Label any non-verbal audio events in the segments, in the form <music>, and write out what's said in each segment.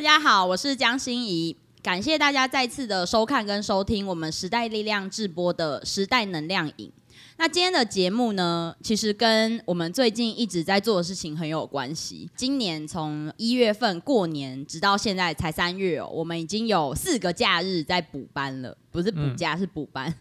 大家好，我是江心怡，感谢大家再次的收看跟收听我们时代力量直播的《时代能量影》。那今天的节目呢，其实跟我们最近一直在做的事情很有关系。今年从一月份过年，直到现在才三月哦，我们已经有四个假日在补班了，不是补假是补班。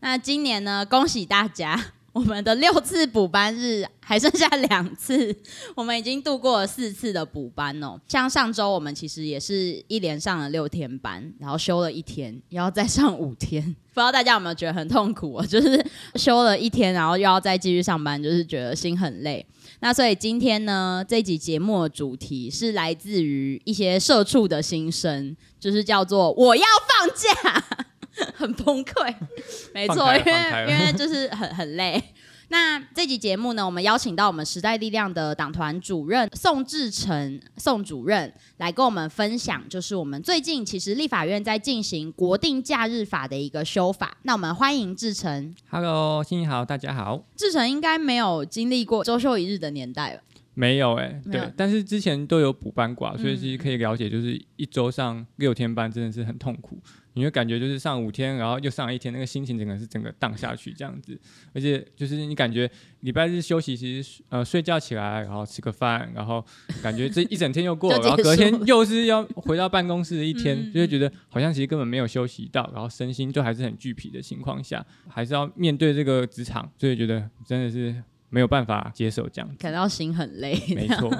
那今年呢，恭喜大家！<laughs> 我们的六次补班日还剩下两次，<laughs> 我们已经度过了四次的补班哦。像上周我们其实也是一连上了六天班，然后休了一天，然后再上五天。<laughs> 不知道大家有没有觉得很痛苦啊？就是休了一天，然后又要再继续上班，就是觉得心很累。那所以今天呢，这集节目的主题是来自于一些社畜的心声，就是叫做我要放假。很崩溃，没错，因为因为就是很很累。那这集节目呢，我们邀请到我们时代力量的党团主任宋志成宋主任来跟我们分享，就是我们最近其实立法院在进行国定假日法的一个修法。那我们欢迎志成。Hello，新好，大家好。志成应该没有经历过周休一日的年代吧？没有哎，对，但是之前都有补班过，所以其实可以了解，就是一周上六天班真的是很痛苦。你会感觉就是上五天，然后又上一天，那个心情整个是整个荡下去这样子。而且就是你感觉礼拜日休息，其实呃睡觉起来，然后吃个饭，然后感觉这一整天又过了，<laughs> 然后隔天又是要回到办公室的一天，就会觉得好像其实根本没有休息到，然后身心就还是很俱疲的情况下，还是要面对这个职场，所以觉得真的是没有办法接受这样，感到心很累。没错。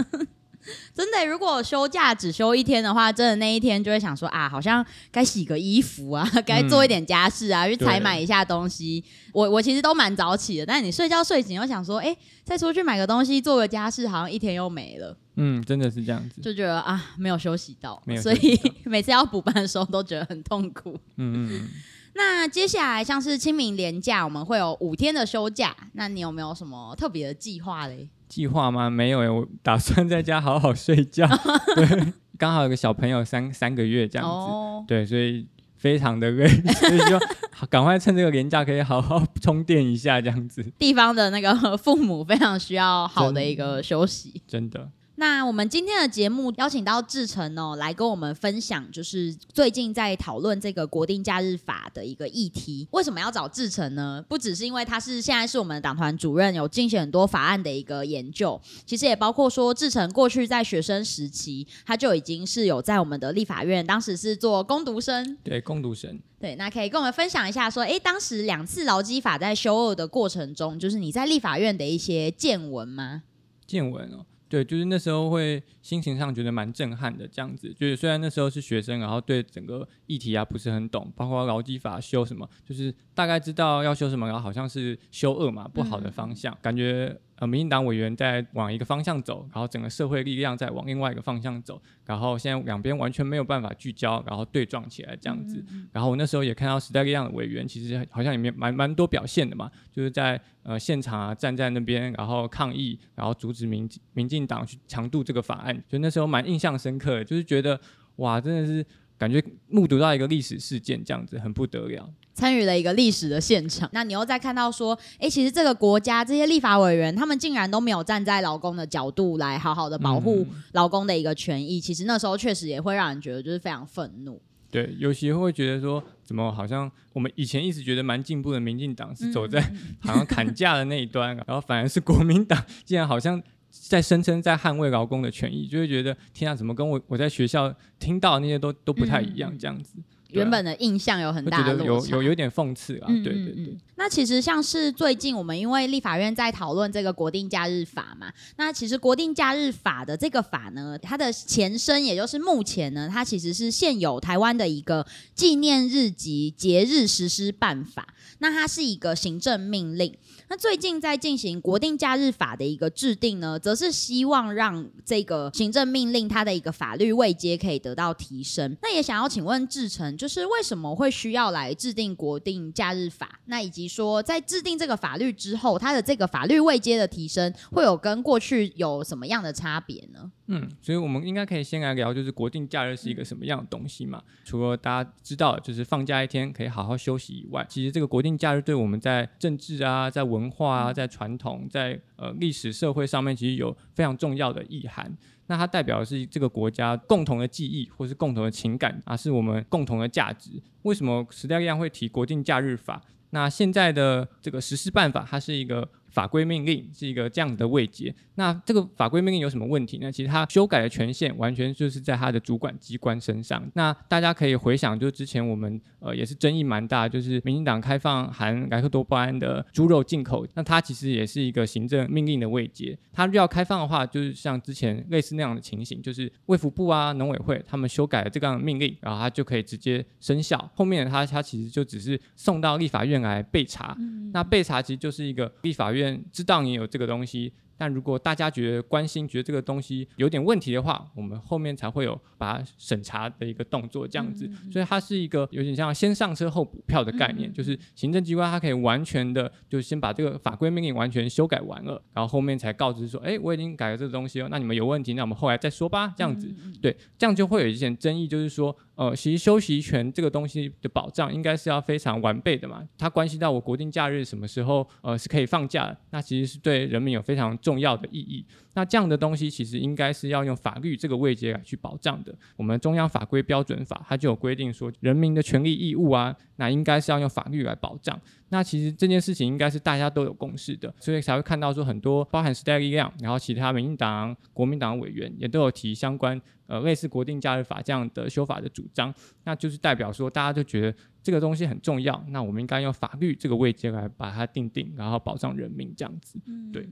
<laughs> 真的，如果休假只休一天的话，真的那一天就会想说啊，好像该洗个衣服啊，<laughs> 该做一点家事啊，去采买一下东西。我我其实都蛮早起的，但是你睡觉睡醒又想说，哎，再出去买个东西，做个家事，好像一天又没了。嗯，真的是这样子，就觉得啊，没有休息到，所以 <laughs> 每次要补班的时候都觉得很痛苦。嗯嗯。那接下来像是清明连假，我们会有五天的休假，那你有没有什么特别的计划嘞？计划吗？没有诶，我打算在家好好睡觉。<laughs> 对，刚好有个小朋友三三个月这样子，对，所以非常的累，所以说赶快趁这个年假可以好好充电一下这样子。地方的那个父母非常需要好的一个休息，真的。那我们今天的节目邀请到志成哦，来跟我们分享，就是最近在讨论这个国定假日法的一个议题。为什么要找志成呢？不只是因为他是现在是我们的党团主任，有进行很多法案的一个研究，其实也包括说志成过去在学生时期，他就已经是有在我们的立法院，当时是做攻读生。对，攻读生。对，那可以跟我们分享一下，说，哎，当时两次劳基法在修二的过程中，就是你在立法院的一些见闻吗？见闻哦。对，就是那时候会心情上觉得蛮震撼的，这样子。就是虽然那时候是学生，然后对整个议题啊不是很懂，包括劳基法修什么，就是大概知道要修什么，然后好像是修恶嘛，不好的方向，感觉。呃，民进党委员在往一个方向走，然后整个社会力量在往另外一个方向走，然后现在两边完全没有办法聚焦，然后对撞起来这样子。然后我那时候也看到时代力量的委员，其实好像里面蛮蛮多表现的嘛，就是在呃现场啊站在那边，然后抗议，然后阻止民民进党去强渡这个法案，就那时候蛮印象深刻的，就是觉得哇，真的是感觉目睹到一个历史事件这样子，很不得了。参与了一个历史的现场，那你又再看到说，哎，其实这个国家这些立法委员，他们竟然都没有站在劳工的角度来好好的保护劳工的一个权益，其实那时候确实也会让人觉得就是非常愤怒。对，尤其会觉得说，怎么好像我们以前一直觉得蛮进步的民进党是走在好像砍价的那一端，然后反而是国民党竟然好像在声称在捍卫劳工的权益，就会觉得天啊，怎么跟我我在学校听到那些都都不太一样这样子。原本的印象有很大的落差，有有有点讽刺啊。对对对。那其实像是最近我们因为立法院在讨论这个国定假日法嘛，那其实国定假日法的这个法呢，它的前身也就是目前呢，它其实是现有台湾的一个纪念日及节日实施办法。那它是一个行政命令。那最近在进行国定假日法的一个制定呢，则是希望让这个行政命令它的一个法律位阶可以得到提升。那也想要请问志成。就是为什么会需要来制定国定假日法？那以及说，在制定这个法律之后，它的这个法律位阶的提升，会有跟过去有什么样的差别呢？嗯，所以我们应该可以先来聊，就是国定假日是一个什么样的东西嘛？除了大家知道就是放假一天可以好好休息以外，其实这个国定假日对我们在政治啊、在文化啊、在传统、在呃历史社会上面，其实有非常重要的意涵。那它代表的是这个国家共同的记忆，或是共同的情感啊，是我们共同的价值。为什么时代力量会提国定假日法？那现在的这个实施办法，它是一个。法规命令是一个这样子的位阶，那这个法规命令有什么问题呢？其实它修改的权限完全就是在它的主管机关身上。那大家可以回想，就之前我们呃也是争议蛮大，就是民进党开放含莱克多巴胺的猪肉进口，那它其实也是一个行政命令的位阶。它要开放的话，就是像之前类似那样的情形，就是卫福部啊、农委会他们修改了这个命令，然后它就可以直接生效。后面它它其实就只是送到立法院来备查，那备查其实就是一个立法院。知道你有这个东西。但如果大家觉得关心，觉得这个东西有点问题的话，我们后面才会有把它审查的一个动作，这样子。所以它是一个有点像先上车后补票的概念，就是行政机关它可以完全的，就先把这个法规命令完全修改完了，然后后面才告知说，哎，我已经改了这个东西哦，那你们有问题，那我们后来再说吧，这样子。对，这样就会有一些争议，就是说，呃，其实休息权这个东西的保障应该是要非常完备的嘛，它关系到我国定假日什么时候呃是可以放假，那其实是对人民有非常重。要的意义，那这样的东西其实应该是要用法律这个位阶来去保障的。我们中央法规标准法它就有规定说，人民的权利义务啊，那应该是要用法律来保障。那其实这件事情应该是大家都有共识的，所以才会看到说很多包含时代力量，然后其他民进党、国民党委员也都有提相关呃类似国定假日法这样的修法的主张。那就是代表说大家就觉得这个东西很重要，那我们应该用法律这个位阶来把它定定，然后保障人民这样子。对。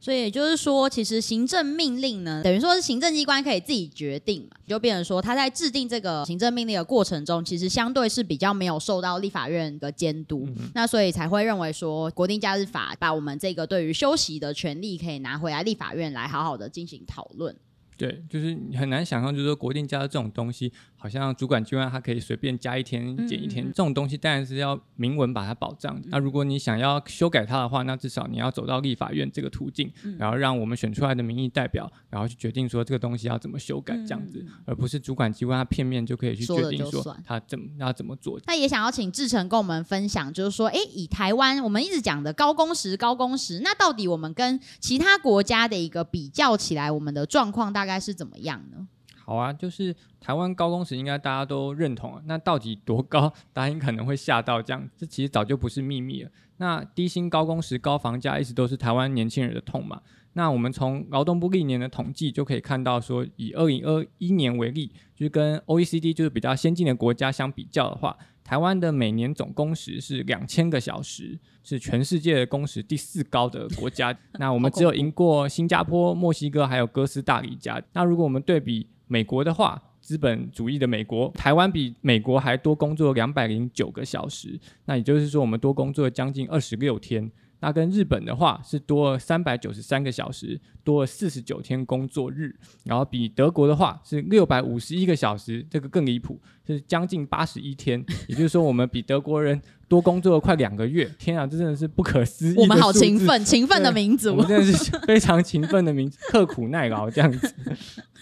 所以也就是说，其实行政命令呢，等于说是行政机关可以自己决定嘛，就变成说他在制定这个行政命令的过程中，其实相对是比较没有受到立法院的监督，那所以才会认为说国定假日法把我们这个对于休息的权利可以拿回来立法院来好好的进行讨论。对，就是很难想象，就是说国定假日这种东西。好像主管机关它可以随便加一天减一天，这种东西当然是要明文把它保障。那如果你想要修改它的话，那至少你要走到立法院这个途径，然后让我们选出来的民意代表，然后去决定说这个东西要怎么修改这样子，而不是主管机关他片面就可以去决定说他怎么要怎么做。那也想要请志成跟我们分享，就是说，哎，以台湾我们一直讲的高工时、高工时，那到底我们跟其他国家的一个比较起来，我们的状况大概该是怎么样呢？好啊，就是台湾高工时应该大家都认同啊。那到底多高？大家可能会吓到这样，这其实早就不是秘密了。那低薪高工时高房价一直都是台湾年轻人的痛嘛。那我们从劳动部历年的统计就可以看到，说以二零二一年为例，就是跟 OECD 就是比较先进的国家相比较的话，台湾的每年总工时是两千个小时，是全世界的工时第四高的国家。<laughs> 那我们只有赢过新加坡、墨西哥还有哥斯达黎加。那如果我们对比，美国的话，资本主义的美国，台湾比美国还多工作两百零九个小时，那也就是说，我们多工作将近二十六天。那跟日本的话是多了三百九十三个小时，多了四十九天工作日。然后比德国的话是六百五十一个小时，这个更离谱，是将近八十一天。<laughs> 也就是说，我们比德国人。多工作了快两个月，天啊，这真的是不可思议！我们好勤奋，勤奋的民族，我们真的是非常勤奋的民族，刻苦耐劳这样子。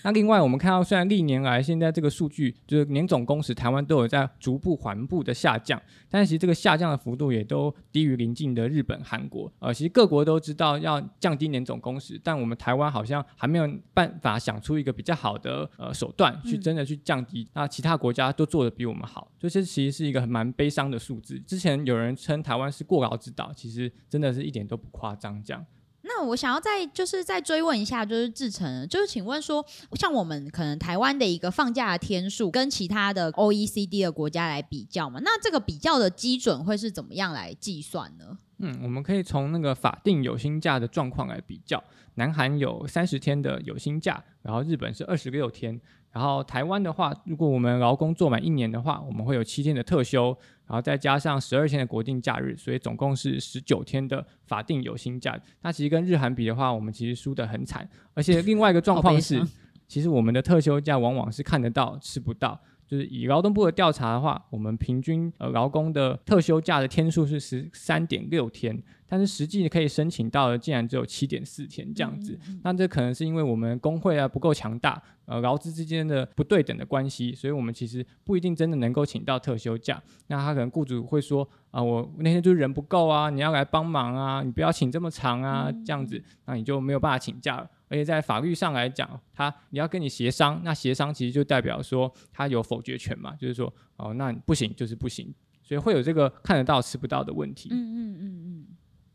那另外，我们看到虽然历年来现在这个数据就是年总工时，台湾都有在逐步缓步的下降，但是其实这个下降的幅度也都低于邻近的日本、韩国。呃，其实各国都知道要降低年总工时，但我们台湾好像还没有办法想出一个比较好的呃手段去真的去降低。那其他国家都做的比我们好，所以这其实是一个蛮悲伤的数字。之前有人称台湾是过劳之岛，其实真的是一点都不夸张。这样，那我想要再就是再追问一下，就是志成，就是请问说，像我们可能台湾的一个放假的天数，跟其他的 OECD 的国家来比较嘛？那这个比较的基准会是怎么样来计算呢？嗯，我们可以从那个法定有薪假的状况来比较，南韩有三十天的有薪假，然后日本是二十六天。然后台湾的话，如果我们劳工做满一年的话，我们会有七天的特休，然后再加上十二天的国定假日，所以总共是十九天的法定有薪假。那其实跟日韩比的话，我们其实输得很惨。而且另外一个状况是，其实我们的特休假往往是看得到吃不到。就是以劳动部的调查的话，我们平均呃劳工的特休假的天数是十三点六天。但是实际可以申请到的竟然只有七点四天这样子。那这可能是因为我们工会啊不够强大，呃，劳资之间的不对等的关系，所以我们其实不一定真的能够请到特休假。那他可能雇主会说啊，我那天就是人不够啊，你要来帮忙啊，你不要请这么长啊，这样子，那你就没有办法请假了。而且在法律上来讲，他你要跟你协商，那协商其实就代表说他有否决权嘛，就是说哦，那不行就是不行，所以会有这个看得到吃不到的问题。嗯嗯嗯嗯。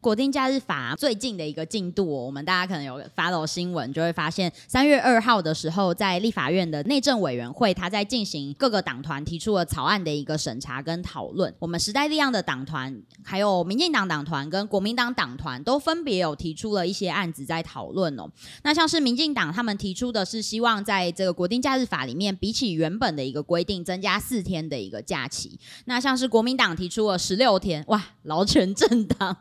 国定假日法最近的一个进度，我们大家可能有 follow 新闻，就会发现三月二号的时候，在立法院的内政委员会，他在进行各个党团提出了草案的一个审查跟讨论。我们时代力量的党团，还有民进党党团跟国民党党团，都分别有提出了一些案子在讨论哦。那像是民进党他们提出的是，希望在这个国定假日法里面，比起原本的一个规定，增加四天的一个假期。那像是国民党提出了十六天，哇，劳权政党。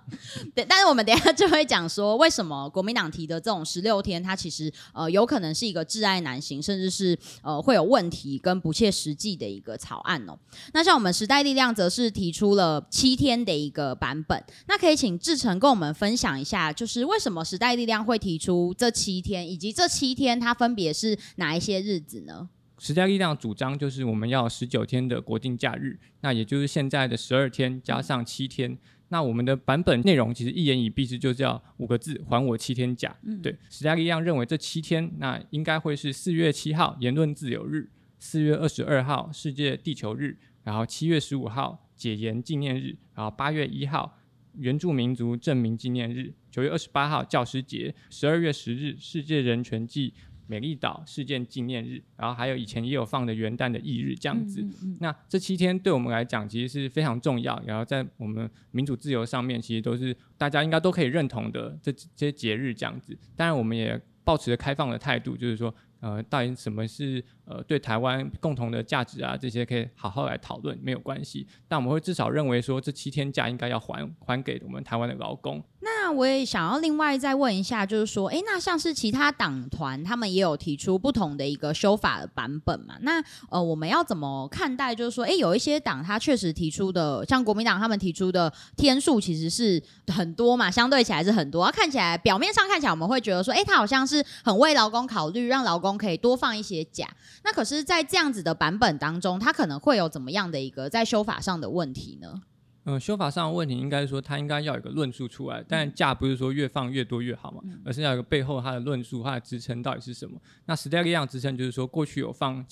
对，但是我们等下就会讲说，为什么国民党提的这种十六天，它其实呃有可能是一个挚爱难行，甚至是呃会有问题跟不切实际的一个草案哦。那像我们时代力量则是提出了七天的一个版本，那可以请志成跟我们分享一下，就是为什么时代力量会提出这七天，以及这七天它分别是哪一些日子呢？时代力量主张就是我们要十九天的国定假日，那也就是现在的十二天加上七天。那我们的版本内容其实一言以蔽之，就叫五个字：还我七天假。对，时代力量认为这七天，那应该会是四月七号言论自由日，四月二十二号世界地球日，然后七月十五号解严纪念日，然后八月一号原住民族证明纪念日，九月二十八号教师节，十二月十日世界人权祭。美丽岛事件纪念日，然后还有以前也有放的元旦的翌日这样子。那这七天对我们来讲其实是非常重要，然后在我们民主自由上面，其实都是大家应该都可以认同的这这些节日这样子。当然，我们也保持着开放的态度，就是说，呃，到底什么是呃对台湾共同的价值啊？这些可以好好来讨论，没有关系。但我们会至少认为说，这七天假应该要还还给我们台湾的劳工。那我也想要另外再问一下，就是说，哎，那像是其他党团，他们也有提出不同的一个修法的版本嘛？那呃，我们要怎么看待？就是说，哎，有一些党他确实提出的，像国民党他们提出的天数其实是很多嘛，相对起来是很多。看起来表面上看起来，我们会觉得说，哎，他好像是很为劳工考虑，让劳工可以多放一些假。那可是，在这样子的版本当中，他可能会有怎么样的一个在修法上的问题呢？嗯，修法上的问题应该说，它应该要有一个论述出来。但假不是说越放越多越好嘛，而是要有个背后它的论述，它的支撑到底是什么？那时代力量支撑就是说，过去有放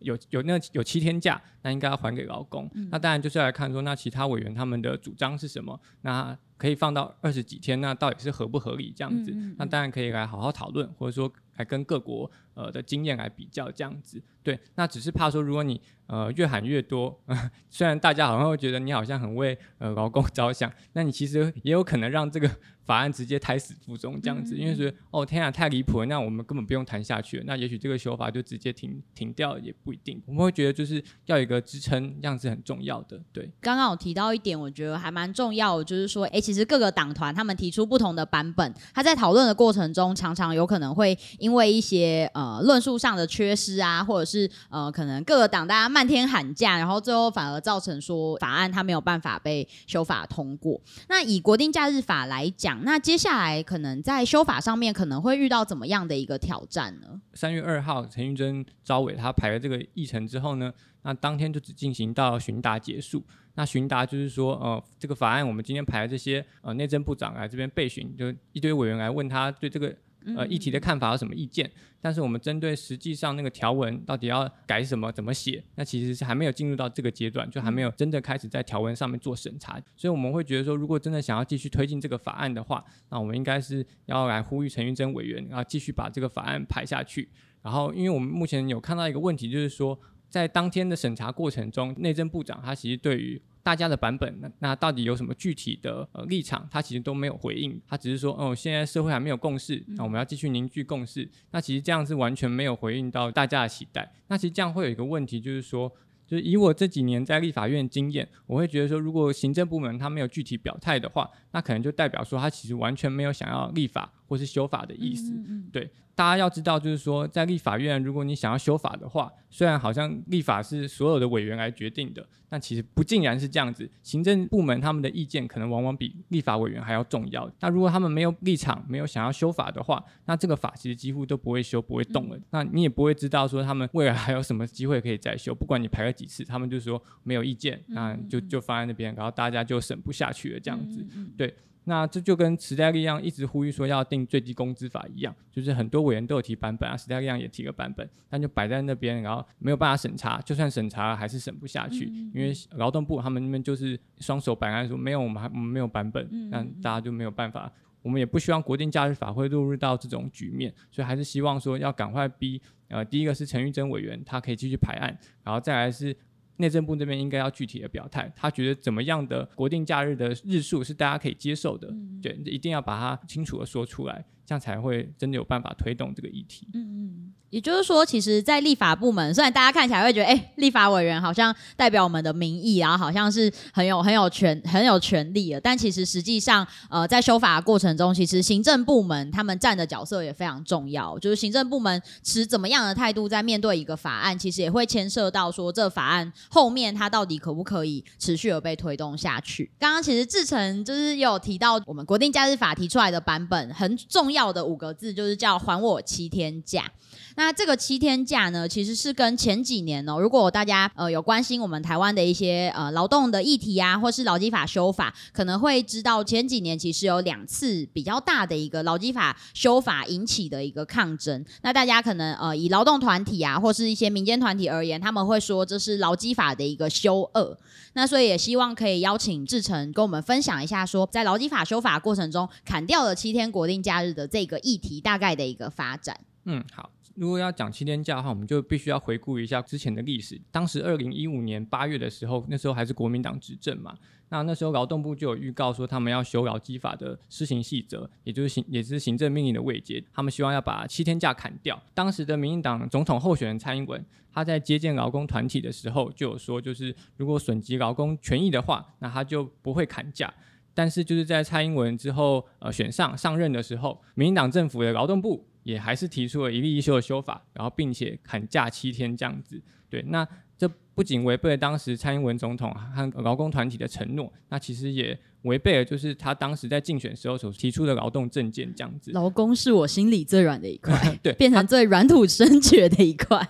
有有那有七天假，那应该要还给劳工。那当然就是要来看说，那其他委员他们的主张是什么？那可以放到二十几天，那到底是合不合理？这样子，那当然可以来好好讨论，或者说来跟各国呃的经验来比较这样子。对，那只是怕说，如果你呃越喊越多，<laughs> 虽然大家好像会觉得你好像很为呃劳工 <laughs> 着想，那你其实也有可能让这个 <laughs> 法案直接胎死腹中这样子，因为是哦天啊太离谱了，那我们根本不用谈下去了，那也许这个修法就直接停停掉也不一定。我们会觉得就是要有一个支撑，这样子很重要的。对，刚刚我提到一点，我觉得还蛮重要，就是说，哎，其实各个党团他们提出不同的版本，他在讨论的过程中，常常有可能会因为一些呃呃论述上的缺失啊，或者是呃，可能各个党大家漫天喊价，然后最后反而造成说法案它没有办法被修法通过。那以国定假日法来讲，那接下来可能在修法上面可能会遇到怎么样的一个挑战呢？三月二号，陈玉珍招委他排了这个议程之后呢，那当天就只进行到询答结束。那询答就是说，呃，这个法案我们今天排的这些呃内政部长来这边备询，就一堆委员来问他对这个。呃，议题的看法有什么意见？但是我们针对实际上那个条文到底要改什么、怎么写，那其实是还没有进入到这个阶段，就还没有真的开始在条文上面做审查。所以我们会觉得说，如果真的想要继续推进这个法案的话，那我们应该是要来呼吁陈玉珍委员，然后继续把这个法案排下去。然后，因为我们目前有看到一个问题，就是说在当天的审查过程中，内政部长他其实对于大家的版本，那那到底有什么具体的呃立场？他其实都没有回应，他只是说，哦，现在社会还没有共识，那我们要继续凝聚共识。那其实这样是完全没有回应到大家的期待。那其实这样会有一个问题，就是说。就是以我这几年在立法院经验，我会觉得说，如果行政部门他没有具体表态的话，那可能就代表说他其实完全没有想要立法，或是修法的意思。嗯嗯对，大家要知道，就是说，在立法院，如果你想要修法的话，虽然好像立法是所有的委员来决定的，但其实不尽然是这样子。行政部门他们的意见可能往往比立法委员还要重要。那如果他们没有立场，没有想要修法的话，那这个法其实几乎都不会修，不会动了。那你也不会知道说他们未来还有什么机会可以再修。不管你排了几次，他们就说没有意见，那就就放在那边，然后大家就审不下去了，这样子。对，那这就跟时代力量一直呼吁说要定最低工资法一样，就是很多委员都有提版本啊，时代力量也提个版本，但就摆在那边，然后没有办法审查，就算审查了还是审不下去，因为劳动部他们那边就是双手摆案说没有，我们还我们没有版本，那大家就没有办法。我们也不希望国定假日法会落入到这种局面，所以还是希望说要赶快逼，呃，第一个是陈玉珍委员，他可以继续排案，然后再来是。内政部这边应该要具体的表态，他觉得怎么样的国定假日的日数是大家可以接受的，对，一定要把它清楚的说出来，这样才会真的有办法推动这个议题。嗯嗯也就是说，其实，在立法部门，虽然大家看起来会觉得，哎、立法委员好像代表我们的民意，然后好像是很有很有权很有权利的，但其实实际上，呃，在修法的过程中，其实行政部门他们站的角色也非常重要。就是行政部门持怎么样的态度在面对一个法案，其实也会牵涉到说，这法案后面它到底可不可以持续的被推动下去。刚刚其实志成就是有提到，我们国定假日法提出来的版本很重要的五个字，就是叫“还我七天假”。那这个七天假呢，其实是跟前几年哦，如果大家呃有关心我们台湾的一些呃劳动的议题啊，或是劳基法修法，可能会知道前几年其实有两次比较大的一个劳基法修法引起的一个抗争。那大家可能呃以劳动团体啊，或是一些民间团体而言，他们会说这是劳基法的一个修恶。那所以也希望可以邀请志成跟我们分享一下，说在劳基法修法过程中砍掉了七天国定假日的这个议题大概的一个发展。嗯，好。如果要讲七天假的话，我们就必须要回顾一下之前的历史。当时二零一五年八月的时候，那时候还是国民党执政嘛。那那时候劳动部就有预告说，他们要修劳基法的施行细则，也就是行也是行政命令的位阶。他们希望要把七天假砍掉。当时的民进党总统候选人蔡英文，他在接见劳工团体的时候就有说，就是如果损及劳工权益的话，那他就不会砍假。但是就是在蔡英文之后，呃，选上上任的时候，民进党政府的劳动部也还是提出了一例一休的修法，然后并且砍假七天这样子。对，那这不仅违背了当时蔡英文总统和劳工团体的承诺，那其实也违背了就是他当时在竞选时候所提出的劳动政见这样子。劳工是我心里最软的一块，<laughs> 对，变成最软土生绝的一块。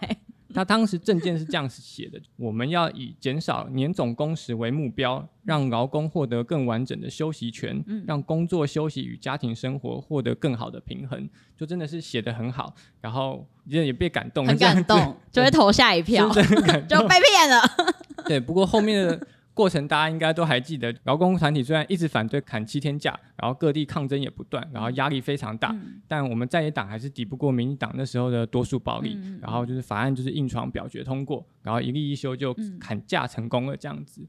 他当时证件是这样写的：我们要以减少年总工时为目标，让劳工获得更完整的休息权，让工作休息与家庭生活获得更好的平衡。就真的是写的很好，然后也也被感动，很感动，就会投下一票，就被骗了。对，不过后面的。过程大家应该都还记得，劳工团体虽然一直反对砍七天假，然后各地抗争也不断，然后压力非常大，但我们在野党还是抵不过民进党那时候的多数暴力，然后就是法案就是硬闯表决通过，然后一例一休就砍价成功了这样子。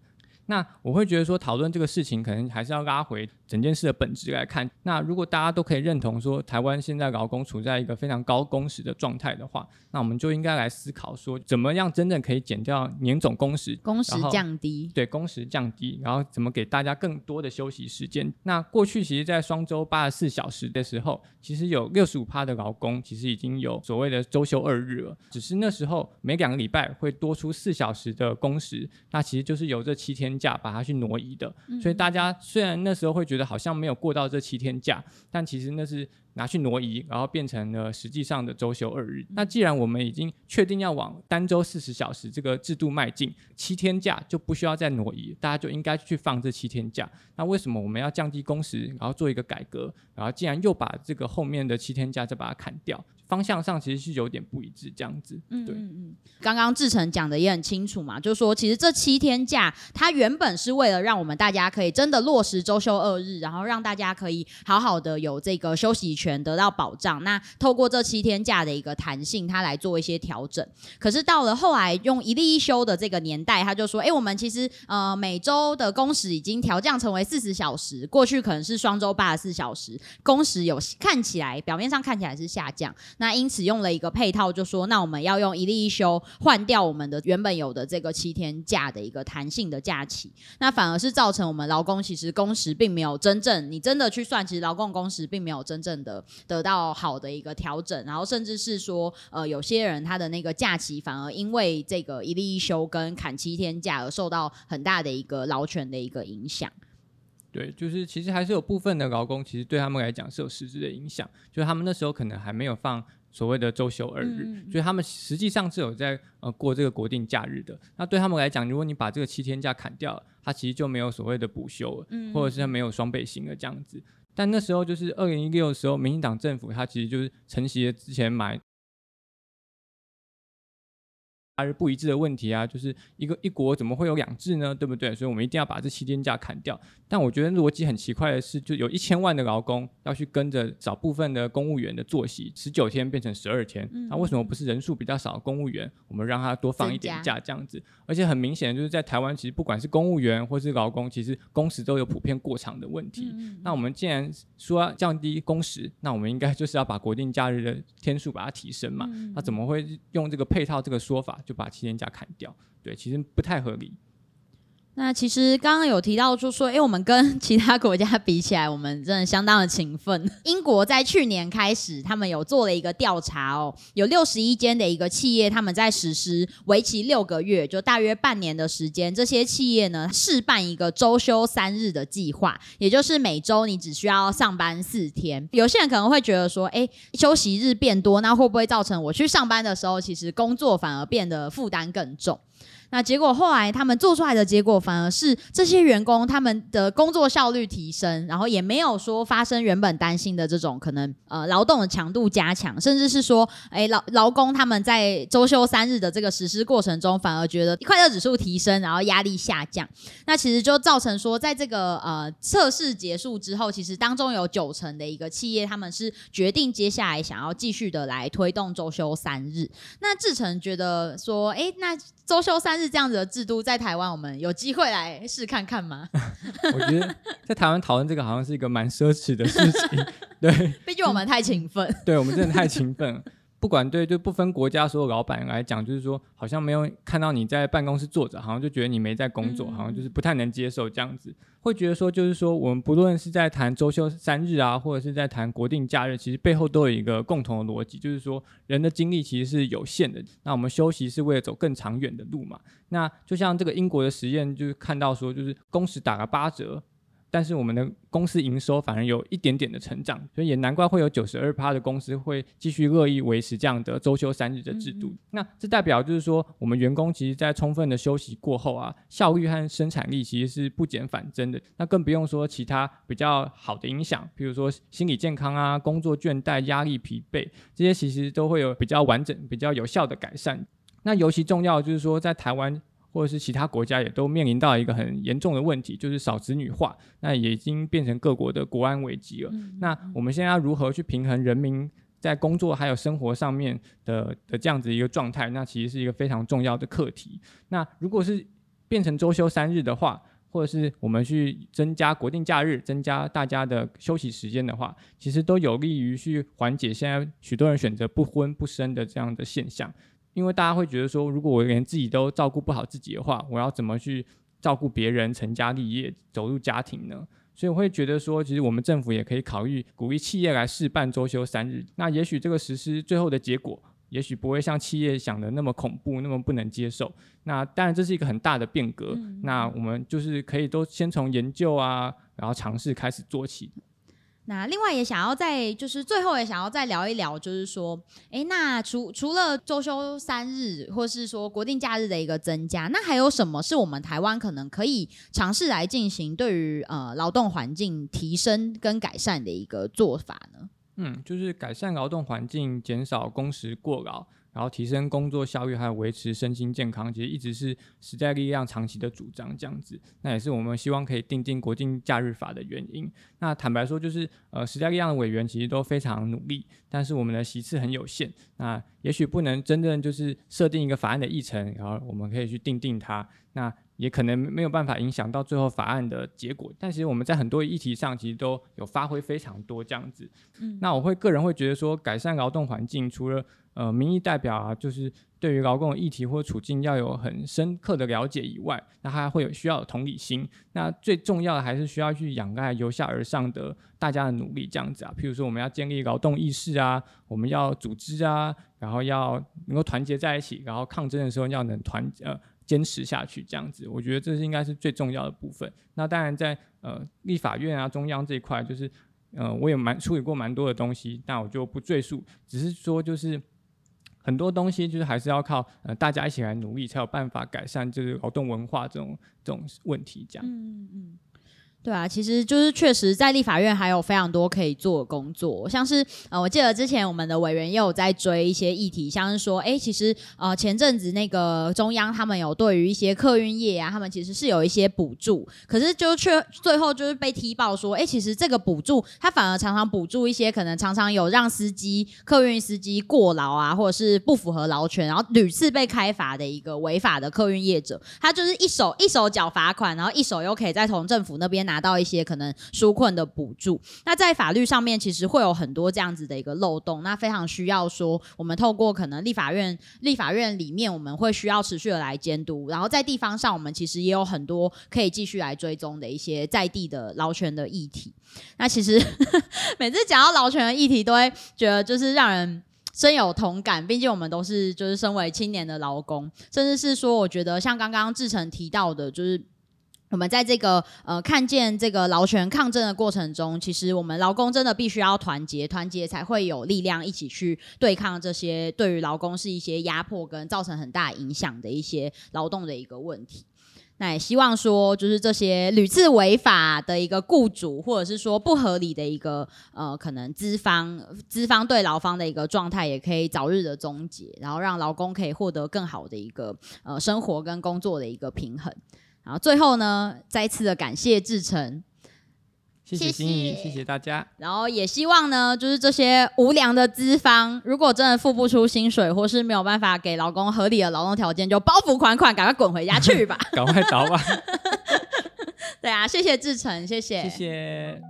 那我会觉得说，讨论这个事情可能还是要拉回整件事的本质来看。那如果大家都可以认同说，台湾现在劳工处在一个非常高工时的状态的话，那我们就应该来思考说，怎么样真正可以减掉年总工时，工时降低，对，工时降低，然后怎么给大家更多的休息时间？那过去其实，在双周八十四小时的时候，其实有六十五趴的劳工其实已经有所谓的周休二日了，只是那时候每两个礼拜会多出四小时的工时，那其实就是有这七天。假把它去挪移的，所以大家虽然那时候会觉得好像没有过到这七天假，但其实那是拿去挪移，然后变成了实际上的周休二日。那既然我们已经确定要往单周四十小时这个制度迈进，七天假就不需要再挪移，大家就应该去放这七天假。那为什么我们要降低工时，然后做一个改革，然后既然又把这个后面的七天假再把它砍掉？方向上其实是有点不一致，这样子。嗯，对，嗯嗯。刚刚志成讲的也很清楚嘛，就是说，其实这七天假，它原本是为了让我们大家可以真的落实周休二日，然后让大家可以好好的有这个休息权得到保障。那透过这七天假的一个弹性，它来做一些调整。可是到了后来用一例一休的这个年代，他就说，哎，我们其实呃每周的工时已经调降成为四十小时，过去可能是双周八十四小时，工时有看起来表面上看起来是下降。那因此用了一个配套，就说那我们要用一例一休换掉我们的原本有的这个七天假的一个弹性的假期，那反而是造成我们劳工其实工时并没有真正，你真的去算，其实劳工工时并没有真正的得到好的一个调整，然后甚至是说，呃，有些人他的那个假期反而因为这个一例一休跟砍七天假而受到很大的一个劳权的一个影响。对，就是其实还是有部分的劳工，其实对他们来讲是有实质的影响，就是他们那时候可能还没有放所谓的周休二日，所以他们实际上是有在呃过这个国定假日的。那对他们来讲，如果你把这个七天假砍掉了，他其实就没有所谓的补休了，或者是没有双倍薪了这样子。但那时候就是二零一六的时候，民进党政府他其实就是承袭了之前买。假日不一致的问题啊，就是一个一国怎么会有两制呢？对不对？所以我们一定要把这七天假砍掉。但我觉得逻辑很奇怪的是，就有一千万的劳工要去跟着少部分的公务员的作息，十九天变成十二天。那为什么不是人数比较少的公务员，我们让他多放一点假这样子？而且很明显就是在台湾，其实不管是公务员或是劳工，其实工时都有普遍过长的问题。那我们既然说要降低工时，那我们应该就是要把国定假日的天数把它提升嘛？那怎么会用这个配套这个说法？就把七天假砍掉，对，其实不太合理。那其实刚刚有提到，就说，哎，我们跟 <laughs> 其他国家比起来，我们真的相当的勤奋。<laughs> 英国在去年开始，他们有做了一个调查哦，有六十一间的一个企业，他们在实施为期六个月，就大约半年的时间，这些企业呢试办一个周休三日的计划，也就是每周你只需要上班四天。有些人可能会觉得说，哎，休息日变多，那会不会造成我去上班的时候，其实工作反而变得负担更重？那结果后来他们做出来的结果反而是这些员工他们的工作效率提升，然后也没有说发生原本担心的这种可能呃劳动的强度加强，甚至是说哎劳劳工他们在周休三日的这个实施过程中反而觉得快乐指数提升，然后压力下降。那其实就造成说在这个呃测试结束之后，其实当中有九成的一个企业他们是决定接下来想要继续的来推动周休三日。那志成觉得说哎那周休三日这样子的制度，在台湾我们有机会来试看看吗？<laughs> 我觉得在台湾讨论这个好像是一个蛮奢侈的事情，对，<laughs> 毕竟我们太勤奋，对我们真的太勤奋。不管对就不分国家所有老板来讲，就是说好像没有看到你在办公室坐着，好像就觉得你没在工作，好像就是不太能接受这样子。会觉得说，就是说我们不论是在谈周休三日啊，或者是在谈国定假日，其实背后都有一个共同的逻辑，就是说人的精力其实是有限的。那我们休息是为了走更长远的路嘛？那就像这个英国的实验，就是看到说，就是工时打个八折。但是我们的公司营收反而有一点点的成长，所以也难怪会有九十二趴的公司会继续乐意维持这样的周休三日的制度。那这代表就是说，我们员工其实在充分的休息过后啊，效率和生产力其实是不减反增的。那更不用说其他比较好的影响，比如说心理健康啊、工作倦怠、压力疲惫这些，其实都会有比较完整、比较有效的改善。那尤其重要就是说，在台湾。或者是其他国家也都面临到一个很严重的问题，就是少子女化，那也已经变成各国的国安危机了。那我们现在要如何去平衡人民在工作还有生活上面的的这样子一个状态？那其实是一个非常重要的课题。那如果是变成周休三日的话，或者是我们去增加国定假日，增加大家的休息时间的话，其实都有利于去缓解现在许多人选择不婚不生的这样的现象。因为大家会觉得说，如果我连自己都照顾不好自己的话，我要怎么去照顾别人、成家立业、走入家庭呢？所以我会觉得说，其实我们政府也可以考虑鼓励企业来试办周休三日。那也许这个实施最后的结果，也许不会像企业想的那么恐怖、那么不能接受。那当然这是一个很大的变革。那我们就是可以都先从研究啊，然后尝试开始做起。那另外也想要再就是最后也想要再聊一聊，就是说，哎，那除除了周休三日，或是说国定假日的一个增加，那还有什么是我们台湾可能可以尝试来进行对于呃劳动环境提升跟改善的一个做法呢？嗯，就是改善劳动环境，减少工时过劳。然后提升工作效率，还有维持身心健康，其实一直是时代力量长期的主张这样子。那也是我们希望可以定定国定假日法的原因。那坦白说，就是呃时代力量的委员其实都非常努力，但是我们的席次很有限，那也许不能真正就是设定一个法案的议程，然后我们可以去定定它。那也可能没有办法影响到最后法案的结果，但其实我们在很多议题上其实都有发挥非常多这样子。嗯，那我会个人会觉得说，改善劳动环境，除了呃民意代表啊，就是对于劳工的议题或处境要有很深刻的了解以外，那还会有需要有同理心。那最重要的还是需要去仰赖由下而上的大家的努力这样子啊。譬如说，我们要建立劳动意识啊，我们要组织啊，然后要能够团结在一起，然后抗争的时候要能团呃。坚持下去，这样子，我觉得这是应该是最重要的部分。那当然，在呃立法院啊、中央这一块，就是呃我也蛮处理过蛮多的东西，但我就不赘述，只是说就是很多东西就是还是要靠呃大家一起来努力，才有办法改善就是劳动文化这种这种问题，这样。嗯嗯。对啊，其实就是确实在立法院还有非常多可以做的工作，像是呃，我记得之前我们的委员也有在追一些议题，像是说，哎，其实呃前阵子那个中央他们有对于一些客运业啊，他们其实是有一些补助，可是就却最后就是被踢爆说，哎，其实这个补助他反而常常补助一些可能常常有让司机客运司机过劳啊，或者是不符合劳权，然后屡次被开罚的一个违法的客运业者，他就是一手一手缴罚款，然后一手又可以再从政府那边拿。拿到一些可能纾困的补助，那在法律上面其实会有很多这样子的一个漏洞，那非常需要说我们透过可能立法院立法院里面我们会需要持续的来监督，然后在地方上我们其实也有很多可以继续来追踪的一些在地的劳权的议题。那其实 <laughs> 每次讲到劳权的议题，都会觉得就是让人深有同感，毕竟我们都是就是身为青年的劳工，甚至是说我觉得像刚刚志成提到的，就是。我们在这个呃看见这个劳权抗争的过程中，其实我们劳工真的必须要团结，团结才会有力量一起去对抗这些对于劳工是一些压迫跟造成很大影响的一些劳动的一个问题。那也希望说，就是这些屡次违法的一个雇主，或者是说不合理的一个呃可能资方资方对劳方的一个状态，也可以早日的终结，然后让劳工可以获得更好的一个呃生活跟工作的一个平衡。然后最后呢，再次的感谢志成，谢谢心怡，谢谢大家。然后也希望呢，就是这些无良的资方，如果真的付不出薪水，或是没有办法给老公合理的劳动条件，就包袱款款，赶快滚回家去吧，<laughs> 赶快逃吧。<laughs> 对啊，谢谢志成，谢谢，谢谢。